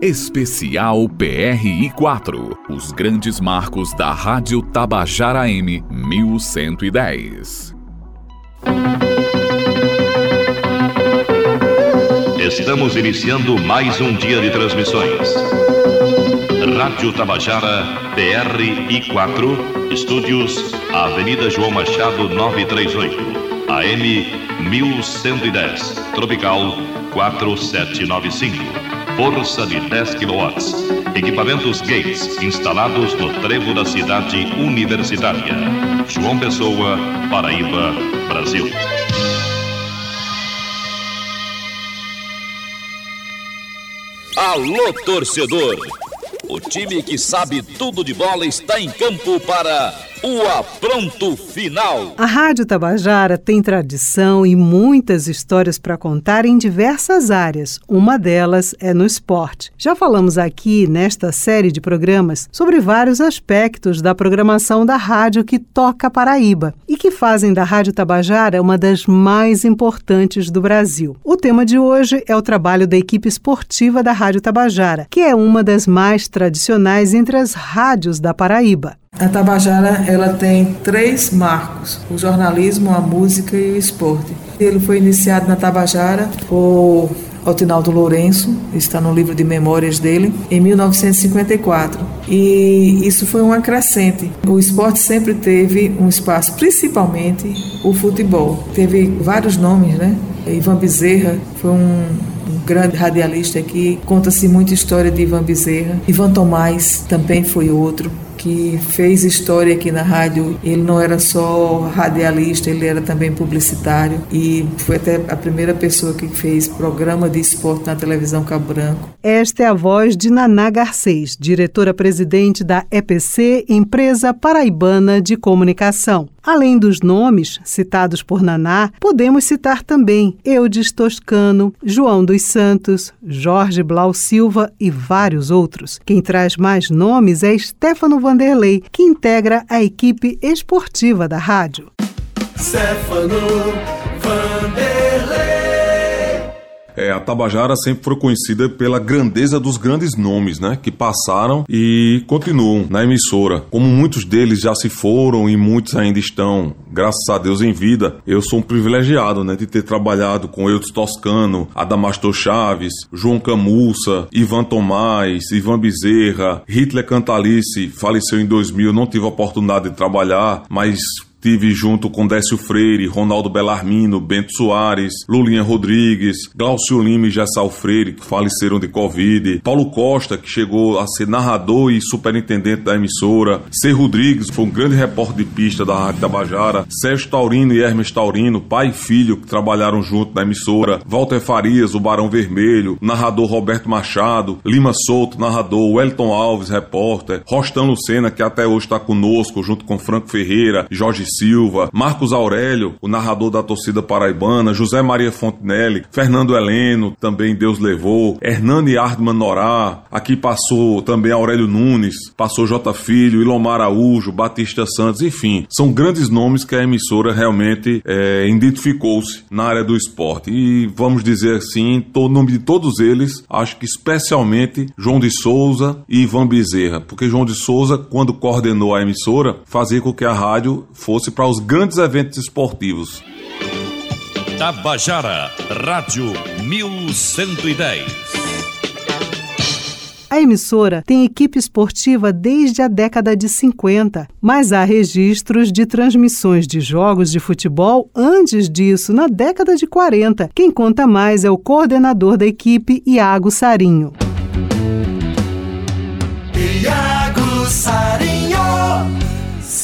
Especial PRI 4. Os grandes marcos da Rádio Tabajara M 1110. Estamos iniciando mais um dia de transmissões. Rádio Tabajara PRI 4, estúdios Avenida João Machado 938, AM 1110, Tropical 4795 força de 10 kW. Equipamentos Gates instalados no trevo da cidade universitária. João Pessoa, Paraíba, Brasil. Alô, torcedor! O time que sabe tudo de bola está em campo para o apronto final. A Rádio Tabajara tem tradição e muitas histórias para contar em diversas áreas. Uma delas é no esporte. Já falamos aqui nesta série de programas sobre vários aspectos da programação da rádio que toca Paraíba e que fazem da Rádio Tabajara uma das mais importantes do Brasil. O tema de hoje é o trabalho da equipe esportiva da Rádio Tabajara, que é uma das mais tradicionais entre as rádios da Paraíba. A Tabajara ela tem três marcos: o jornalismo, a música e o esporte. Ele foi iniciado na Tabajara por Otinaldo Lourenço, está no livro de memórias dele, em 1954. E isso foi uma crescente. O esporte sempre teve um espaço, principalmente o futebol. Teve vários nomes, né? Ivan Bezerra foi um um grande radialista aqui. Conta-se muita história de Ivan Bezerra. Ivan Tomás também foi outro que fez história aqui na rádio. Ele não era só radialista, ele era também publicitário e foi até a primeira pessoa que fez programa de esporte na televisão Cabo Branco. Esta é a voz de Naná Garcês, diretora-presidente da EPC, Empresa Paraibana de Comunicação. Além dos nomes citados por Naná, podemos citar também Eudes Toscano, João dos Santos, Jorge Blau Silva e vários outros. Quem traz mais nomes é Stefano Vanderlei, que integra a equipe esportiva da rádio. Stefano Vanderlei é, a Tabajara sempre foi conhecida pela grandeza dos grandes nomes, né? Que passaram e continuam na emissora. Como muitos deles já se foram e muitos ainda estão, graças a Deus, em vida, eu sou um privilegiado, né? De ter trabalhado com Eudes Toscano, Adamastor Chaves, João Camussa, Ivan Tomás, Ivan Bezerra, Hitler Cantalice, faleceu em 2000, não tive a oportunidade de trabalhar, mas Tive junto com Décio Freire, Ronaldo Belarmino, Bento Soares, Lulinha Rodrigues, Glaucio Lima e Gessal Freire, que faleceram de Covid, Paulo Costa, que chegou a ser narrador e superintendente da emissora, C. Rodrigues, foi um grande repórter de pista da Rádio Tabajara, Sérgio Taurino e Hermes Taurino, pai e filho, que trabalharam junto na emissora, Walter Farias, o Barão Vermelho, narrador Roberto Machado, Lima Souto, narrador, Wellington Alves, repórter, Rostão Lucena, que até hoje está conosco, junto com Franco Ferreira, Jorge Silva, Marcos Aurélio, o narrador da torcida paraibana, José Maria Fontenelle, Fernando Heleno, também Deus levou, Hernani Ardman Norá, aqui passou também Aurélio Nunes, passou J Filho, Ilomar Araújo, Batista Santos, enfim, são grandes nomes que a emissora realmente é, identificou-se na área do esporte. E vamos dizer assim, o nome de todos eles, acho que especialmente João de Souza e Ivan Bezerra, porque João de Souza, quando coordenou a emissora, fazia com que a rádio fosse fosse para os grandes eventos esportivos. Tabajara, Rádio 1110. A emissora tem equipe esportiva desde a década de 50, mas há registros de transmissões de jogos de futebol antes disso, na década de 40. Quem conta mais é o coordenador da equipe, Iago Sarinho.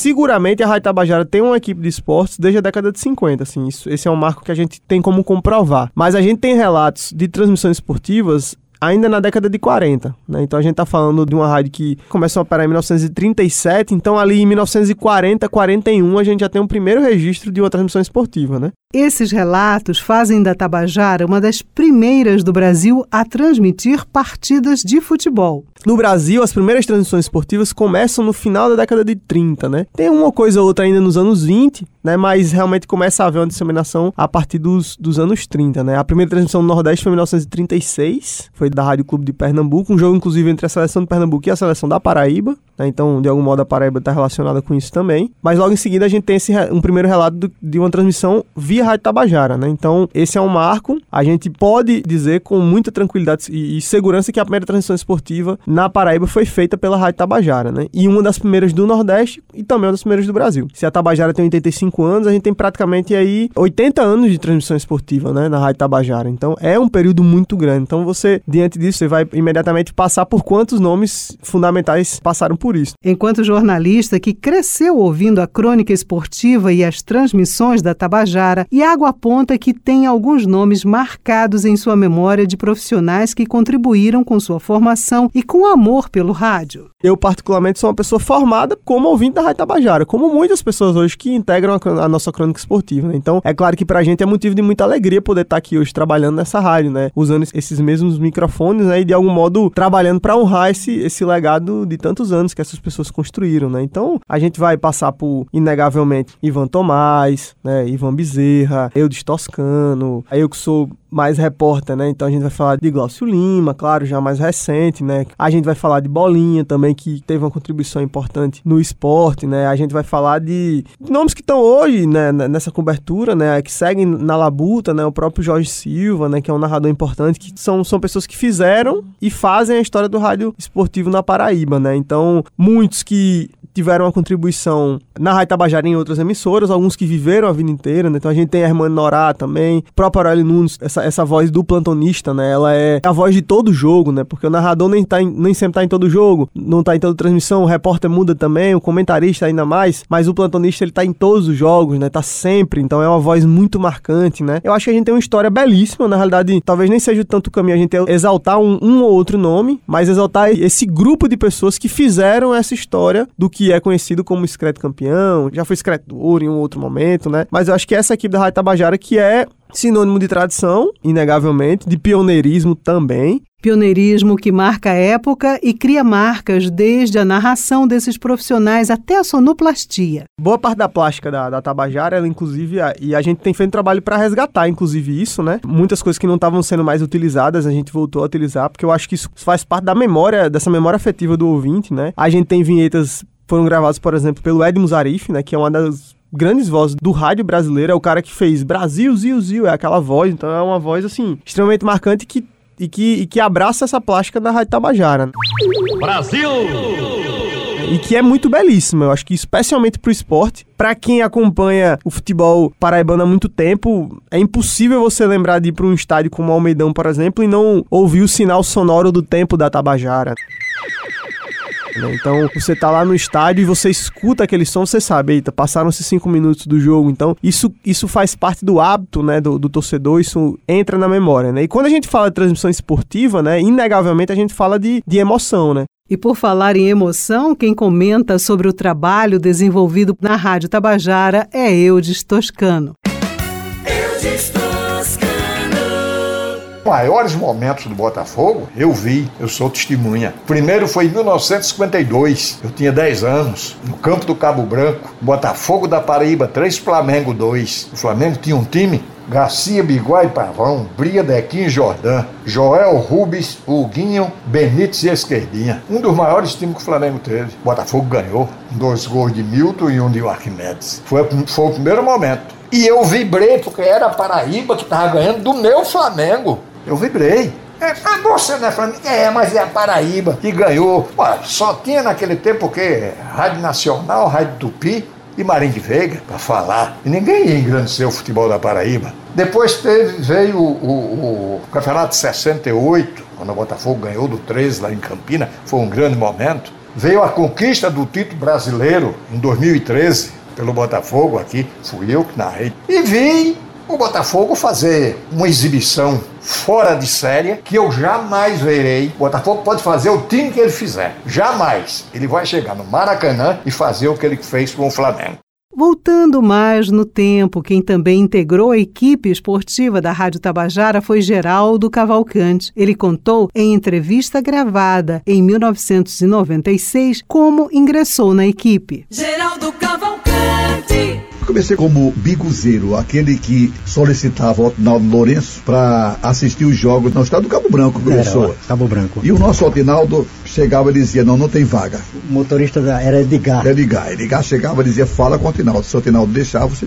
Seguramente a Rádio Tabajara tem uma equipe de esportes desde a década de 50, assim, isso, esse é um marco que a gente tem como comprovar. Mas a gente tem relatos de transmissões esportivas ainda na década de 40, né? Então a gente está falando de uma rádio que começou a operar em 1937, então ali em 1940, 41 a gente já tem o um primeiro registro de uma transmissão esportiva, né? Esses relatos fazem da Tabajara uma das primeiras do Brasil a transmitir partidas de futebol. No Brasil, as primeiras transmissões esportivas começam no final da década de 30, né? Tem uma coisa ou outra ainda nos anos 20, né? Mas realmente começa a haver uma disseminação a partir dos, dos anos 30, né? A primeira transmissão no Nordeste foi em 1936, foi da Rádio Clube de Pernambuco, um jogo inclusive entre a seleção de Pernambuco e a seleção da Paraíba, né? Então, de algum modo, a Paraíba está relacionada com isso também. Mas logo em seguida a gente tem esse, um primeiro relato do, de uma transmissão via Rádio Tabajara, né? Então, esse é um marco. A gente pode dizer com muita tranquilidade e, e segurança que a primeira transmissão esportiva na Paraíba foi feita pela Rádio Tabajara, né? E uma das primeiras do Nordeste e também uma das primeiras do Brasil. Se a Tabajara tem 85 anos, a gente tem praticamente aí 80 anos de transmissão esportiva, né, na Rádio Tabajara. Então é um período muito grande. Então você, diante disso, você vai imediatamente passar por quantos nomes fundamentais passaram por isso. Enquanto jornalista que cresceu ouvindo a crônica esportiva e as transmissões da Tabajara, Iago aponta que tem alguns nomes marcados em sua memória de profissionais que contribuíram com sua formação e com amor pelo rádio. Eu, particularmente, sou uma pessoa formada como ouvinte da Rádio Tabajara, como muitas pessoas hoje que integram a, nossa crônica esportiva. Né? Então, é claro que pra gente é motivo de muita alegria poder estar aqui hoje trabalhando nessa rádio, né? Usando esses mesmos microfones, né? E de algum modo trabalhando para honrar esse, esse legado de tantos anos que essas pessoas construíram, né? Então, a gente vai passar por, inegavelmente, Ivan Tomás, né? Ivan Bezerra, Eudes Toscano, eu que sou mais repórter, né? Então a gente vai falar de Glaucio Lima, claro, já mais recente, né? A gente vai falar de Bolinha também, que teve uma contribuição importante no esporte, né? A gente vai falar de nomes que estão hoje, né, nessa cobertura, né? Que seguem na labuta, né? O próprio Jorge Silva, né? Que é um narrador importante, que são, são pessoas que fizeram e fazem a história do rádio esportivo na Paraíba, né? Então, muitos que tiveram uma contribuição na Rádio Tabajara em outras emissoras, alguns que viveram a vida inteira, né? Então a gente tem a irmã Norá também, o próprio Aurélio Nunes, essa, essa voz do plantonista, né? Ela é a voz de todo jogo, né? Porque o narrador nem, tá em, nem sempre tá em todo jogo, não tá em toda transmissão, o repórter muda também, o comentarista ainda mais, mas o plantonista ele tá em todos os jogos, né? Tá sempre, então é uma voz muito marcante, né? Eu acho que a gente tem uma história belíssima, na realidade, talvez nem seja tanto o caminho a gente exaltar um, um ou outro nome, mas exaltar esse grupo de pessoas que fizeram essa história do que que é conhecido como Screto campeão, já foi Screto ouro em um outro momento, né? Mas eu acho que essa equipe da Rádio Tabajara que é sinônimo de tradição, inegavelmente, de pioneirismo também. Pioneirismo que marca a época e cria marcas desde a narração desses profissionais até a sonoplastia. Boa parte da plástica da, da Tabajara, ela inclusive, e a gente tem feito trabalho para resgatar, inclusive, isso, né? Muitas coisas que não estavam sendo mais utilizadas, a gente voltou a utilizar, porque eu acho que isso faz parte da memória, dessa memória afetiva do ouvinte, né? A gente tem vinhetas foram gravados, por exemplo, pelo Ed Musarif, né, que é uma das grandes vozes do rádio brasileiro, é o cara que fez Brasil, Zil, Zil, é aquela voz, então é uma voz, assim, extremamente marcante que, e, que, e que abraça essa plástica da Rádio Tabajara. Brasil! E que é muito belíssima, eu acho que especialmente pro esporte, para quem acompanha o futebol paraibano há muito tempo, é impossível você lembrar de ir para um estádio como o Almeidão, por exemplo, e não ouvir o sinal sonoro do tempo da Tabajara. Né? Então, você tá lá no estádio e você escuta aquele som, você sabe, eita, passaram-se cinco minutos do jogo. Então, isso, isso faz parte do hábito, né, do, do torcedor, isso entra na memória, né? E quando a gente fala de transmissão esportiva, né, inegavelmente a gente fala de, de emoção, né? E por falar em emoção, quem comenta sobre o trabalho desenvolvido na Rádio Tabajara é Eudes Toscano. Eudes maiores momentos do Botafogo, eu vi, eu sou testemunha. Primeiro foi em 1952, eu tinha 10 anos, no campo do Cabo Branco, Botafogo da Paraíba 3, Flamengo 2. O Flamengo tinha um time Garcia, Biguai, Pavão, Bria, Dequinho e Jordã, Joel, Rubens, Huguinho, Benítez e Esquerdinha. Um dos maiores times que o Flamengo teve. Botafogo ganhou. Dois gols de Milton e um de Arquimedes. Foi, foi o primeiro momento. E eu vibrei porque era a Paraíba que estava ganhando do meu Flamengo. Eu vibrei. É, ah, você não é? É, mas é a Paraíba que ganhou. Ué, só tinha naquele tempo o quê? Rádio Nacional, Rádio Tupi e Marim de Veiga para falar. E ninguém ia engrandecer o futebol da Paraíba. Depois teve, veio o, o, o Campeonato de 68, quando o Botafogo ganhou do 13 lá em Campina, foi um grande momento. Veio a conquista do título brasileiro em 2013 pelo Botafogo aqui, fui eu que narrei. E vi o Botafogo fazer uma exibição fora de série que eu jamais verei. O Botafogo pode fazer o time que ele fizer. Jamais. Ele vai chegar no Maracanã e fazer o que ele fez com o Flamengo. Voltando mais no tempo, quem também integrou a equipe esportiva da Rádio Tabajara foi Geraldo Cavalcante. Ele contou em entrevista gravada em 1996 como ingressou na equipe. Geraldo Cavalcante. Comecei como biguzeiro, aquele que solicitava o Otinaldo Lourenço para assistir os jogos no estado do Cabo Branco, começou. Era, Cabo Branco. E o nosso Otinaldo chegava e dizia, não, não tem vaga. O motorista era Edgar. Edgar. Edgar chegava e dizia, fala com o Otinaldo. Se o Otinaldo deixava, você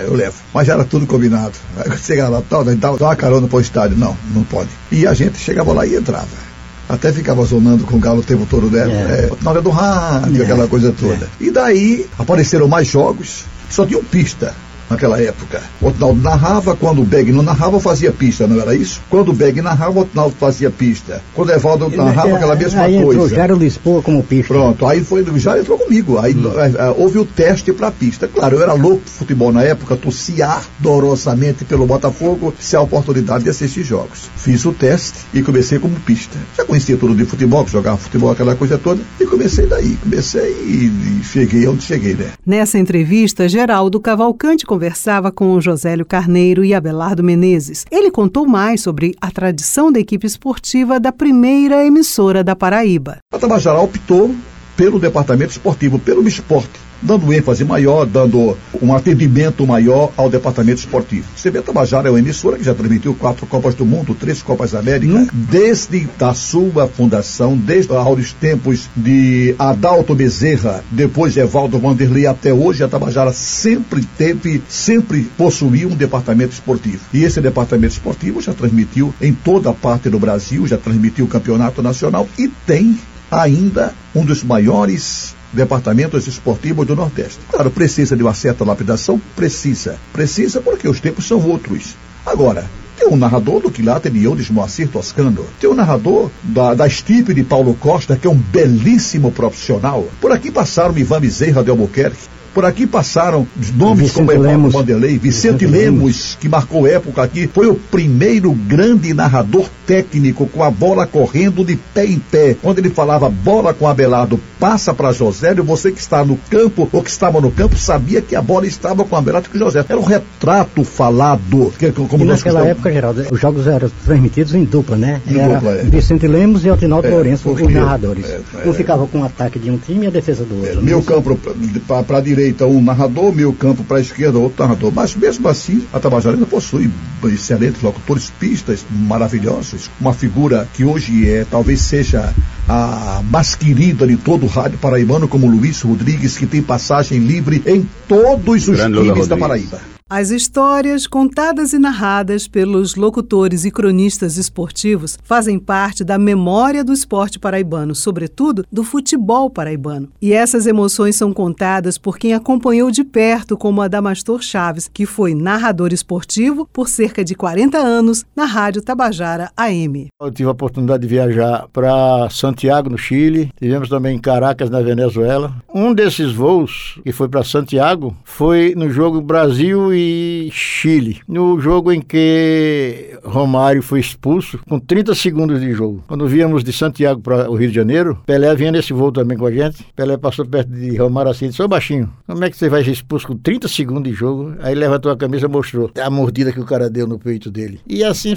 eu levo. Mas já era tudo combinado. Aí chegava lá, tal, dá uma carona para o estádio. Não, não pode. E a gente chegava lá e entrava até ficava zonando com o galo o tempo todo, né? É. É, na hora do rádio, é. aquela coisa toda. É. E daí apareceram mais jogos, só tinham pista naquela época. O Otnaldo narrava, quando o Beg não narrava, fazia pista, não era isso? Quando o Beg narrava, o Otnaldo fazia pista. Quando o Evaldo narrava, aquela mesma aí coisa. Entrou Jairo Lisboa como pista. Pronto, aí foi, já entrou comigo. Aí hum. uh, houve o teste para pista. Claro, eu era louco de futebol na época, torcia ardorosamente pelo Botafogo, se a oportunidade de assistir jogos. Fiz o teste e comecei como pista. Já conhecia tudo de futebol, jogava futebol, aquela coisa toda, e comecei daí. Comecei e, e cheguei onde cheguei, né? Nessa entrevista, Geraldo Cavalcante conversava com Josélio Carneiro e Abelardo Menezes. Ele contou mais sobre a tradição da equipe esportiva da primeira emissora da Paraíba. A Tabajara optou pelo departamento esportivo, pelo esporte dando ênfase maior, dando um atendimento maior ao departamento esportivo. Você vê, a Tabajara é uma emissora que já transmitiu quatro Copas do Mundo, três Copas da América, hum. desde a sua fundação, desde os tempos de Adalto Bezerra, depois Evaldo Vanderlei, até hoje, a Tabajara sempre teve, sempre possuiu um departamento esportivo. E esse departamento esportivo já transmitiu em toda a parte do Brasil, já transmitiu o campeonato nacional e tem ainda um dos maiores departamentos esportivos do Nordeste. Claro, precisa de uma certa lapidação? Precisa. Precisa porque os tempos são outros. Agora, tem um narrador do quilate de Eudes Moacir Toscano. Tem um narrador da, da estipe de Paulo Costa, que é um belíssimo profissional. Por aqui passaram Ivan Bezerra de Albuquerque. Por aqui passaram nomes Vicente como Evaldo Vanderlei, Vicente, Vicente Lemos, Lemos, que marcou época aqui, foi o primeiro grande narrador técnico com a bola correndo de pé em pé. Quando ele falava bola com Abelardo, passa para Josélio, você que está no campo ou que estava no campo sabia que a bola estava com Abelardo e José. Era um retrato falado. Que, como e naquela época, Geraldo, os jogos eram transmitidos em dupla, né? Em Era dupla, é. Vicente Lemos e Altinaldo é, Lourenço, os narradores. É, é, um ficava com o ataque de um time e a defesa do outro. É, meu campo para a direita direita um narrador, meio campo para a esquerda outro narrador. Mas mesmo assim, a Tabajara possui excelentes locutores, pistas maravilhosas. Uma figura que hoje é, talvez seja a mais querida de todo o rádio paraibano, como Luiz Rodrigues, que tem passagem livre em todos os Grande times da Paraíba. As histórias contadas e narradas pelos locutores e cronistas esportivos fazem parte da memória do esporte paraibano, sobretudo do futebol paraibano. E essas emoções são contadas por quem acompanhou de perto, como Adamastor Chaves, que foi narrador esportivo por cerca de 40 anos na Rádio Tabajara AM. Eu tive a oportunidade de viajar para Santiago, no Chile, tivemos também em Caracas, na Venezuela. Um desses voos que foi para Santiago foi no jogo Brasil e Chile, no jogo em que Romário foi expulso com 30 segundos de jogo. Quando víamos de Santiago para o Rio de Janeiro, Pelé vinha nesse voo também com a gente. Pelé passou perto de Romário assim Ô baixinho, como é que você vai ser expulso com 30 segundos de jogo? Aí levantou a camisa e mostrou a mordida que o cara deu no peito dele. E assim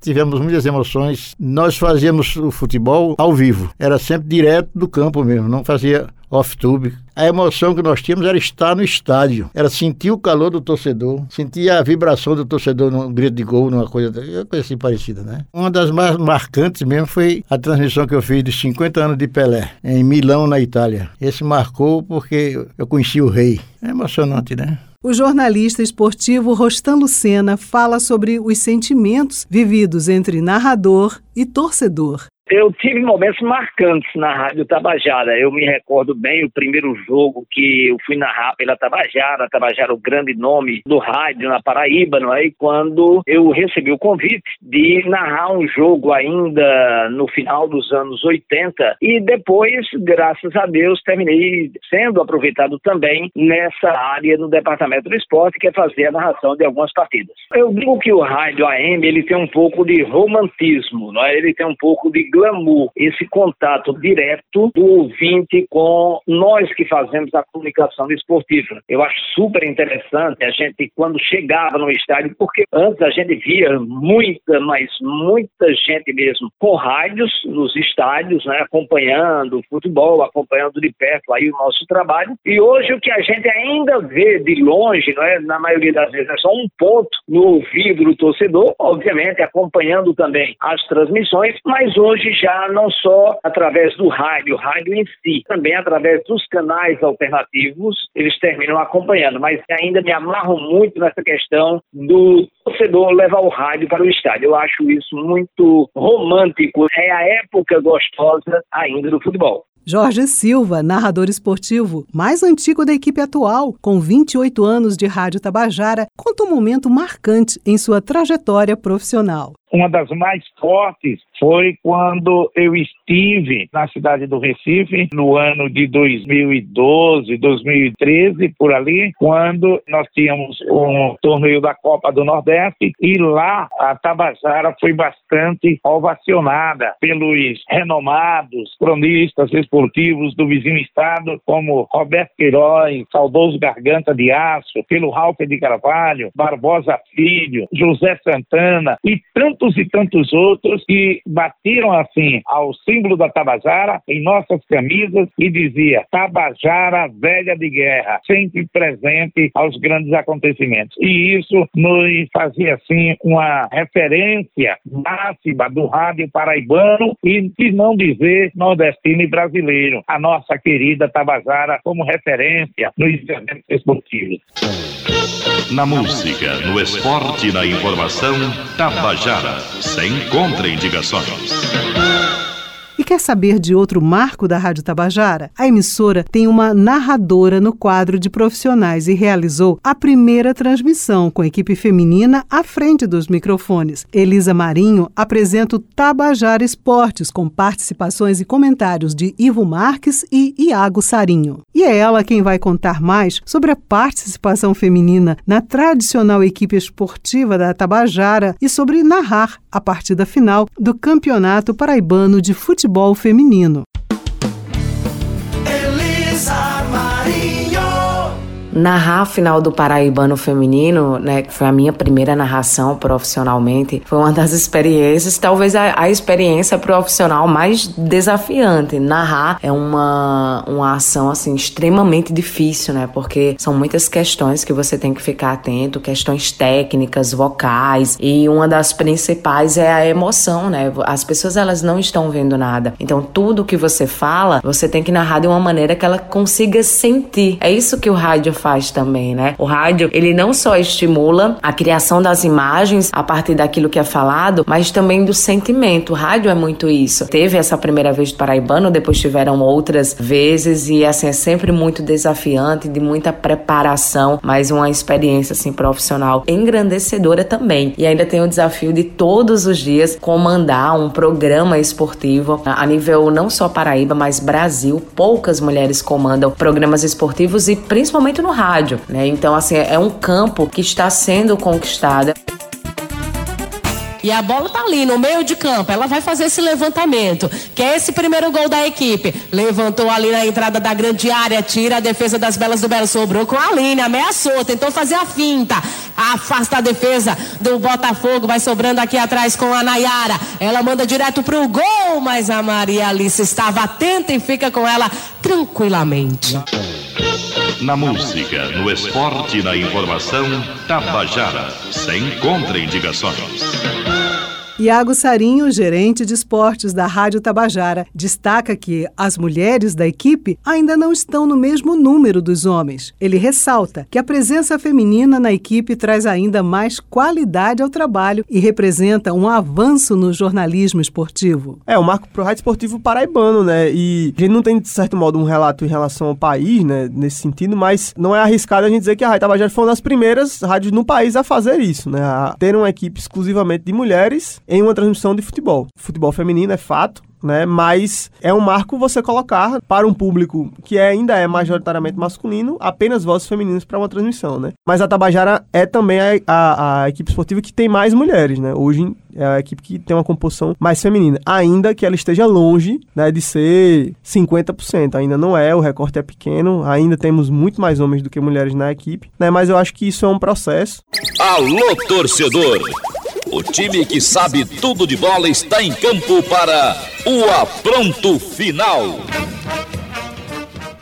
tivemos muitas emoções. Nós fazíamos o futebol ao vivo, era sempre direto do campo mesmo, não fazia off-tube. A emoção que nós tínhamos era estar no estádio, era sentir o calor do torcedor, sentir a vibração do torcedor num grito de gol, numa coisa, coisa assim parecida, né? Uma das mais marcantes mesmo foi a transmissão que eu fiz de 50 anos de Pelé, em Milão, na Itália. Esse marcou porque eu conheci o rei. É emocionante, né? O jornalista esportivo Rostan Lucena fala sobre os sentimentos vividos entre narrador e torcedor. Eu tive momentos marcantes na Rádio Tabajara. Eu me recordo bem o primeiro jogo que eu fui narrar pela Tabajara. Tabajara, o grande nome do rádio na Paraíba, não é? E quando eu recebi o convite de narrar um jogo ainda no final dos anos 80 e depois, graças a Deus, terminei sendo aproveitado também nessa área no departamento do esporte, que é fazer a narração de algumas partidas. Eu digo que o rádio AM ele tem um pouco de romantismo, não é? Ele tem um pouco de glamour, esse contato direto do ouvinte com nós que fazemos a comunicação esportiva. Eu acho super interessante a gente, quando chegava no estádio, porque antes a gente via muita, mas muita gente mesmo com rádios nos estádios, né, acompanhando o futebol, acompanhando de perto aí o nosso trabalho. E hoje o que a gente ainda vê de longe, não é, na maioria das vezes, é só um ponto no ouvido do torcedor, obviamente acompanhando também as transmissões, mas hoje já não só através do rádio, rádio em si, também através dos canais alternativos, eles terminam acompanhando. Mas ainda me amarro muito nessa questão do torcedor levar o rádio para o estádio. Eu acho isso muito romântico. É a época gostosa ainda do futebol. Jorge Silva, narrador esportivo, mais antigo da equipe atual, com 28 anos de Rádio Tabajara, conta um momento marcante em sua trajetória profissional uma das mais fortes foi quando eu estive na cidade do Recife no ano de 2012, 2013, por ali, quando nós tínhamos um torneio da Copa do Nordeste e lá a Tabajara foi bastante ovacionada pelos renomados cronistas esportivos do vizinho estado, como Roberto Queiroz, saudoso Garganta de Aço, pelo Ralph de Carvalho, Barbosa Filho, José Santana e tantos tantos e tantos outros que batiram assim ao símbolo da Tabajara em nossas camisas e dizia Tabajara velha de guerra, sempre presente aos grandes acontecimentos. E isso nos fazia assim uma referência máxima do rádio paraibano e se não dizer nordestino e brasileiro, a nossa querida Tabajara como referência nos eventos esportivos. Na música, no esporte na informação, Tabajara, sem contraindicações. E quer saber de outro marco da Rádio Tabajara? A emissora tem uma narradora no quadro de profissionais e realizou a primeira transmissão com equipe feminina à frente dos microfones. Elisa Marinho apresenta o Tabajara Esportes com participações e comentários de Ivo Marques e Iago Sarinho. E é ela quem vai contar mais sobre a participação feminina na tradicional equipe esportiva da Tabajara e sobre narrar a partida final do Campeonato Paraibano de Futebol futebol feminino. Narrar a final do Paraibano Feminino, né, que foi a minha primeira narração profissionalmente, foi uma das experiências, talvez a, a experiência profissional mais desafiante. Narrar é uma, uma ação, assim, extremamente difícil, né, porque são muitas questões que você tem que ficar atento, questões técnicas, vocais, e uma das principais é a emoção, né, as pessoas, elas não estão vendo nada, então tudo que você fala, você tem que narrar de uma maneira que ela consiga sentir. É isso que o rádio faz também, né? O rádio, ele não só estimula a criação das imagens a partir daquilo que é falado, mas também do sentimento. O rádio é muito isso. Teve essa primeira vez do Paraibano, depois tiveram outras vezes e assim é sempre muito desafiante, de muita preparação, mas uma experiência assim profissional engrandecedora também. E ainda tem o desafio de todos os dias comandar um programa esportivo a nível não só Paraíba, mas Brasil. Poucas mulheres comandam programas esportivos e principalmente no rádio, né? Então, assim, é um campo que está sendo conquistado. E a bola tá ali no meio de campo. Ela vai fazer esse levantamento. Que é esse primeiro gol da equipe. Levantou ali na entrada da grande área. Tira a defesa das Belas do Belo. Sobrou com a Aline. Ameaçou. Tentou fazer a finta. Afasta a defesa do Botafogo. Vai sobrando aqui atrás com a Nayara. Ela manda direto pro gol. Mas a Maria Alice estava atenta e fica com ela tranquilamente. Na música, no esporte e na informação, Tabajara, sem contraindicações. Iago Sarinho, gerente de esportes da Rádio Tabajara, destaca que as mulheres da equipe ainda não estão no mesmo número dos homens. Ele ressalta que a presença feminina na equipe traz ainda mais qualidade ao trabalho e representa um avanço no jornalismo esportivo. É, o marco pro rádio esportivo paraibano, né? E a gente não tem, de certo modo, um relato em relação ao país, né? Nesse sentido, mas não é arriscado a gente dizer que a Rádio Tabajara foi uma das primeiras rádios no país a fazer isso, né? A ter uma equipe exclusivamente de mulheres em uma transmissão de futebol. Futebol feminino é fato, né? Mas é um marco você colocar para um público que ainda é majoritariamente masculino, apenas vozes femininas para uma transmissão, né? Mas a Tabajara é também a, a, a, equipe esportiva que tem mais mulheres, né? Hoje é a equipe que tem uma composição mais feminina, ainda que ela esteja longe né, de ser 50%. Ainda não é, o recorte é pequeno, ainda temos muito mais homens do que mulheres na equipe, né? Mas eu acho que isso é um processo. Alô, torcedor! O time que sabe tudo de bola está em campo para o apronto final.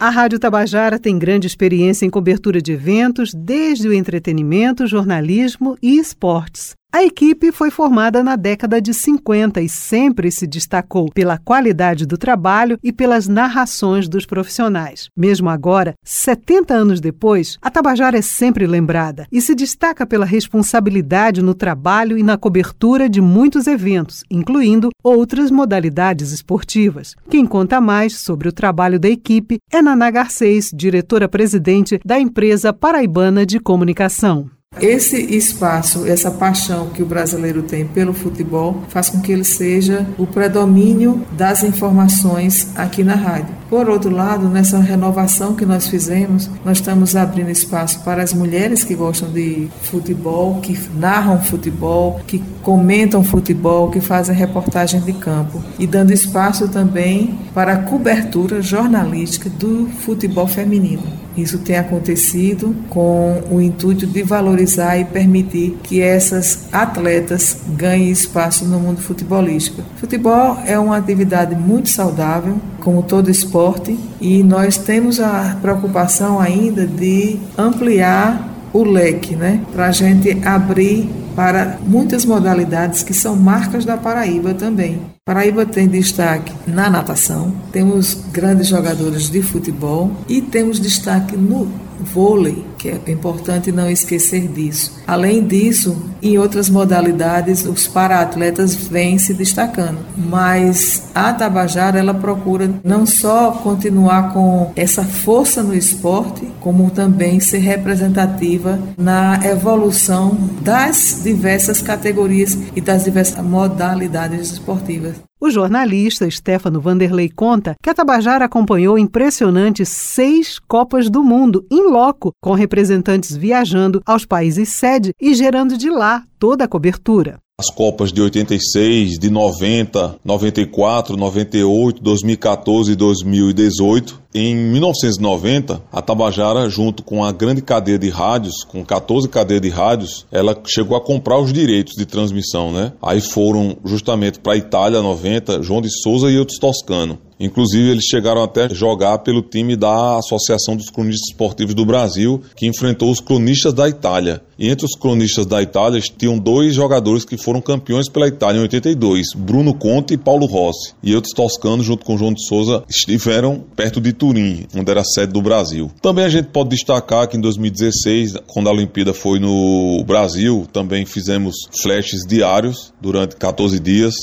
A Rádio Tabajara tem grande experiência em cobertura de eventos, desde o entretenimento, jornalismo e esportes. A equipe foi formada na década de 50 e sempre se destacou pela qualidade do trabalho e pelas narrações dos profissionais. Mesmo agora, 70 anos depois, a Tabajara é sempre lembrada e se destaca pela responsabilidade no trabalho e na cobertura de muitos eventos, incluindo outras modalidades esportivas. Quem conta mais sobre o trabalho da equipe é Naná Garcês, diretora-presidente da empresa paraibana de comunicação. Esse espaço, essa paixão que o brasileiro tem pelo futebol faz com que ele seja o predomínio das informações aqui na rádio. Por outro lado, nessa renovação que nós fizemos, nós estamos abrindo espaço para as mulheres que gostam de futebol, que narram futebol, que comentam futebol, que fazem reportagem de campo e dando espaço também para a cobertura jornalística do futebol feminino. Isso tem acontecido com o intuito de valorizar e permitir que essas atletas ganhem espaço no mundo futebolístico. Futebol é uma atividade muito saudável, como todo esporte, e nós temos a preocupação ainda de ampliar o leque, né? Para a gente abrir para muitas modalidades que são marcas da Paraíba também. Paraíba tem destaque na natação, temos grandes jogadores de futebol e temos destaque no vôlei, que é importante não esquecer disso. Além disso, em outras modalidades, os para-atletas vêm se destacando, mas a Tabajara ela procura não só continuar com essa força no esporte, como também ser representativa na evolução das diversas categorias e das diversas modalidades esportivas. O jornalista Stefano Vanderlei conta que a Tabajara acompanhou impressionantes seis Copas do Mundo em loco, com representantes viajando aos países sede e gerando de lá toda a cobertura as Copas de 86, de 90, 94, 98, 2014 e 2018. Em 1990, a Tabajara, junto com a grande cadeia de rádios, com 14 cadeias de rádios, ela chegou a comprar os direitos de transmissão, né? Aí foram justamente para a Itália 90, João de Souza e outros Toscano. Inclusive, eles chegaram até jogar pelo time da Associação dos Cronistas Esportivos do Brasil, que enfrentou os cronistas da Itália. E entre os cronistas da Itália tinham dois jogadores que foram campeões pela Itália em 82, Bruno Conte e Paulo Rossi. E outros toscanos, junto com João de Souza, estiveram perto de Turim, onde era a sede do Brasil. Também a gente pode destacar que em 2016, quando a Olimpíada foi no Brasil, também fizemos flashes diários durante 14 dias,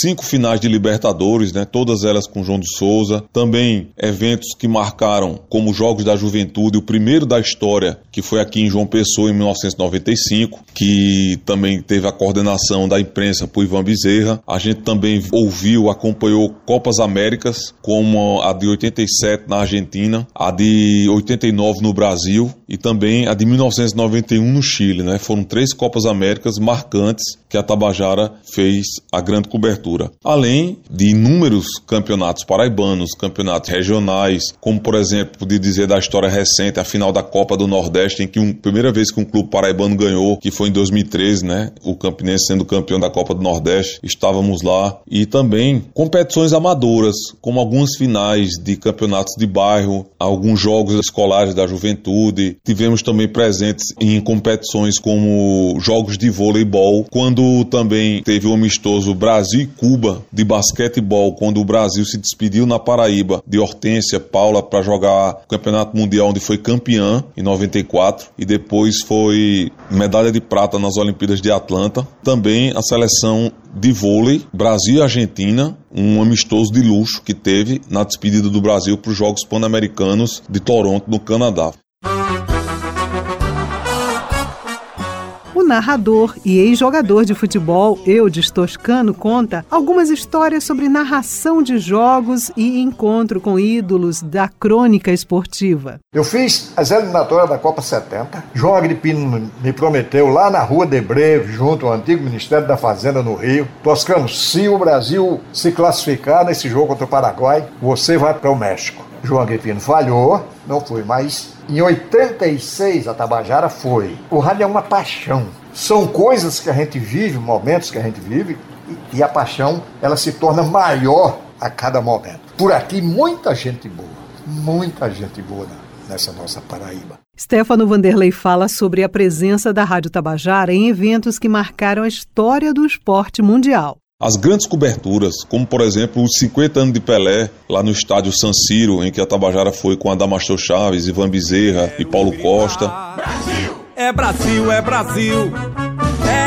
cinco finais de Libertadores, né, todas elas com João de Souza, também eventos que marcaram como Jogos da Juventude, o primeiro da história, que foi aqui em João Pessoa em 1995, que também teve a coordenação da imprensa por Ivan Bezerra. A gente também ouviu, acompanhou Copas Américas, como a de 87 na Argentina, a de 89 no Brasil e também a de 1991 no Chile, né? Foram três Copas Américas marcantes que a Tabajara fez a grande cobertura. Além de inúmeros campeonatos paraibanos, campeonatos regionais, como por exemplo, podia dizer da história recente, a final da Copa do Nordeste, em que a primeira vez que um clube paraibano ganhou, que foi em 2013, né? O Campinense sendo campeão da Copa do Nordeste, estávamos lá. E também competições amadoras, como algumas finais de campeonatos de bairro, alguns jogos escolares da juventude. Tivemos também presentes em competições como jogos de voleibol, quando também teve o amistoso Brasil e Cuba de basquetebol, quando o Brasil se despediu pediu na Paraíba de Hortência Paula para jogar o Campeonato Mundial, onde foi campeã em 94 e depois foi medalha de prata nas Olimpíadas de Atlanta. Também a seleção de vôlei Brasil e Argentina, um amistoso de luxo que teve na despedida do Brasil para os Jogos Pan-Americanos de Toronto, no Canadá. O narrador e ex-jogador de futebol, Eudes Toscano, conta algumas histórias sobre narração de jogos e encontro com ídolos da crônica esportiva. Eu fiz as eliminatórias da Copa 70. João Agripino me prometeu lá na Rua de Breve, junto ao antigo Ministério da Fazenda no Rio. Toscano, se o Brasil se classificar nesse jogo contra o Paraguai, você vai para o México. João Agripino falhou, não foi mais. Em 86, a Tabajara foi. O rádio é uma paixão. São coisas que a gente vive, momentos que a gente vive, e a paixão ela se torna maior a cada momento. Por aqui, muita gente boa, muita gente boa nessa nossa Paraíba. Stefano Vanderlei fala sobre a presença da Rádio Tabajara em eventos que marcaram a história do esporte mundial. As grandes coberturas, como por exemplo os 50 anos de Pelé, lá no estádio San Siro, em que a Tabajara foi com Adamastor Chaves, Ivan Bezerra e Paulo Costa. Brasil! É Brasil, é Brasil,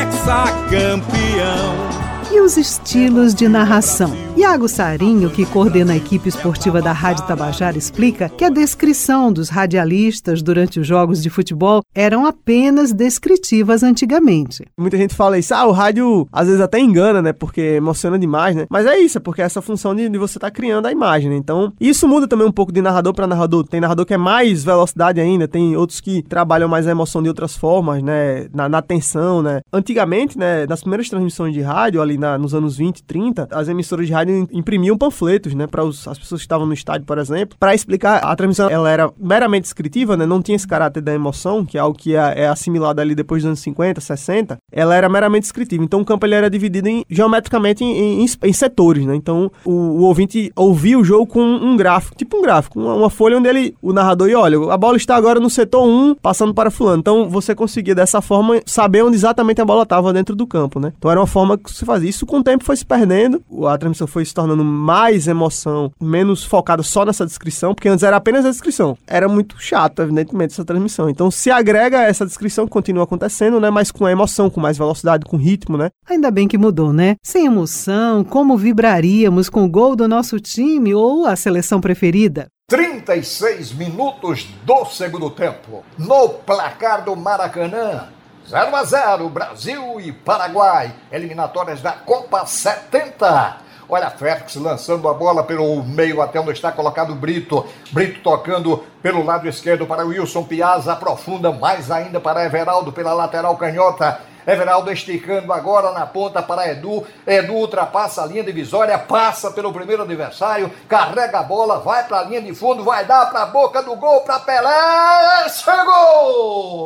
hexacampeão e os estilos de narração. Iago Sarinho, que coordena a equipe esportiva da Rádio Tabajara, explica que a descrição dos radialistas durante os jogos de futebol eram apenas descritivas antigamente. Muita gente fala isso, ah, o rádio às vezes até engana, né, porque emociona demais, né? Mas é isso, é porque é essa função de, de você estar tá criando a imagem, né? Então, isso muda também um pouco de narrador para narrador. Tem narrador que é mais velocidade ainda, tem outros que trabalham mais a emoção de outras formas, né, na, na tensão, né? Antigamente, né, nas primeiras transmissões de rádio ali na, nos anos 20, 30, as emissoras de rádio imprimiam panfletos, né, para as pessoas que estavam no estádio, por exemplo, para explicar. A transmissão ela era meramente descritiva, né, não tinha esse caráter da emoção, que é algo que é, é assimilado ali depois dos anos 50, 60. Ela era meramente descritiva. Então o campo ele era dividido em, geometricamente em, em, em setores, né? Então o, o, ouvinte ouvia o jogo com um gráfico, tipo um gráfico, uma, uma, folha onde ele, o narrador ia, olha, a bola está agora no setor 1, passando para fulano. Então você conseguia dessa forma saber onde exatamente a bola estava dentro do campo, né? Então era uma forma que se fazia isso com o tempo foi se perdendo, a transmissão foi se tornando mais emoção, menos focada só nessa descrição, porque antes era apenas a descrição. Era muito chato, evidentemente, essa transmissão. Então se agrega essa descrição que continua acontecendo, né? Mas com a emoção, com mais velocidade, com ritmo, né? Ainda bem que mudou, né? Sem emoção, como vibraríamos com o gol do nosso time ou a seleção preferida? 36 minutos do segundo tempo. No placar do Maracanã, 0 a 0 Brasil e Paraguai, eliminatórias da Copa 70. Olha, Félix lançando a bola pelo meio até onde está colocado Brito. Brito tocando pelo lado esquerdo para Wilson Piazza, aprofunda mais ainda para Everaldo pela lateral canhota. Everaldo esticando agora na ponta para Edu. Edu ultrapassa a linha divisória, passa pelo primeiro adversário, carrega a bola, vai para a linha de fundo, vai dar para a boca do gol para Pelé. Chegou!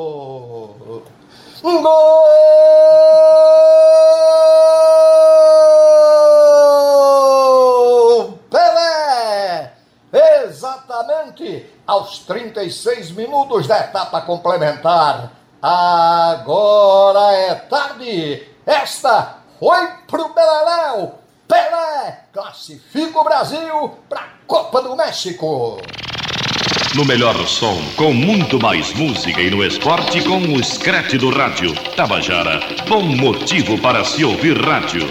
Um gol! 46 minutos da etapa complementar. Agora é tarde. Esta foi pro Beleléu. Pelé classifica o Brasil para a Copa do México. No melhor som, com muito mais música e no esporte com o scratch do rádio. Tabajara, bom motivo para se ouvir rádio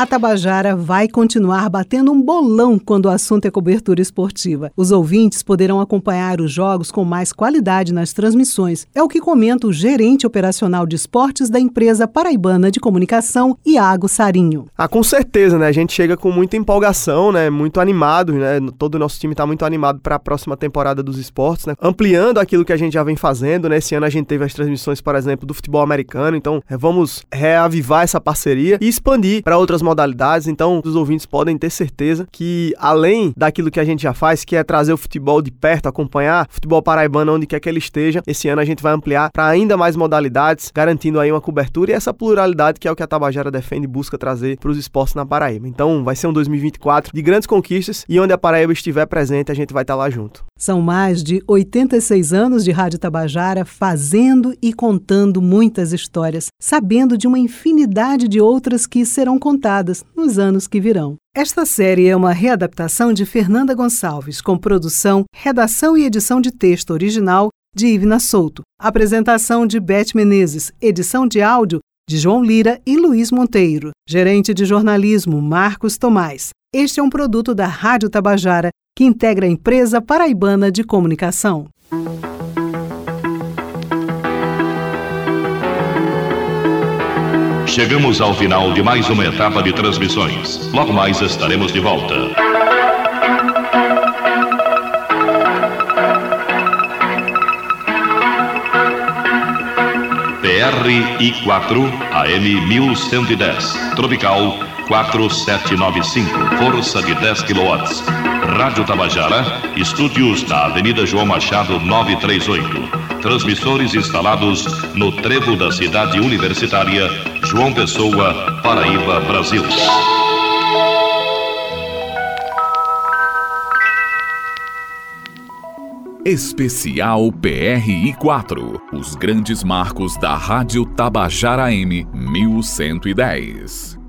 a Tabajara vai continuar batendo um bolão quando o assunto é cobertura esportiva. Os ouvintes poderão acompanhar os jogos com mais qualidade nas transmissões. É o que comenta o gerente operacional de esportes da empresa paraibana de comunicação, Iago Sarinho. Ah, com certeza, né? A gente chega com muita empolgação, né? Muito animado, né? Todo o nosso time está muito animado para a próxima temporada dos esportes, né? Ampliando aquilo que a gente já vem fazendo, né? Esse ano a gente teve as transmissões, por exemplo, do futebol americano, então é, vamos reavivar essa parceria e expandir para outras modalidades, então os ouvintes podem ter certeza que além daquilo que a gente já faz, que é trazer o futebol de perto, acompanhar o futebol paraibano onde quer que ele esteja, esse ano a gente vai ampliar para ainda mais modalidades, garantindo aí uma cobertura e essa pluralidade que é o que a Tabajara defende e busca trazer para os esportes na Paraíba. Então vai ser um 2024 de grandes conquistas e onde a Paraíba estiver presente, a gente vai estar lá junto. São mais de 86 anos de Rádio Tabajara fazendo e contando muitas histórias, sabendo de uma infinidade de outras que serão contadas nos anos que virão. Esta série é uma readaptação de Fernanda Gonçalves, com produção, redação e edição de texto original de Ivna Souto, apresentação de Beth Menezes, edição de áudio de João Lira e Luiz Monteiro, gerente de jornalismo Marcos Tomás. Este é um produto da Rádio Tabajara que integra a empresa paraibana de comunicação. Chegamos ao final de mais uma etapa de transmissões. Logo mais estaremos de volta. PRI4 AM 1110, Tropical 4795, força de 10 kW. Rádio Tabajara, estúdios na Avenida João Machado 938. Transmissores instalados no trevo da cidade universitária, João Pessoa, Paraíba, Brasil. Especial PRI 4 Os grandes marcos da Rádio Tabajara M 1110.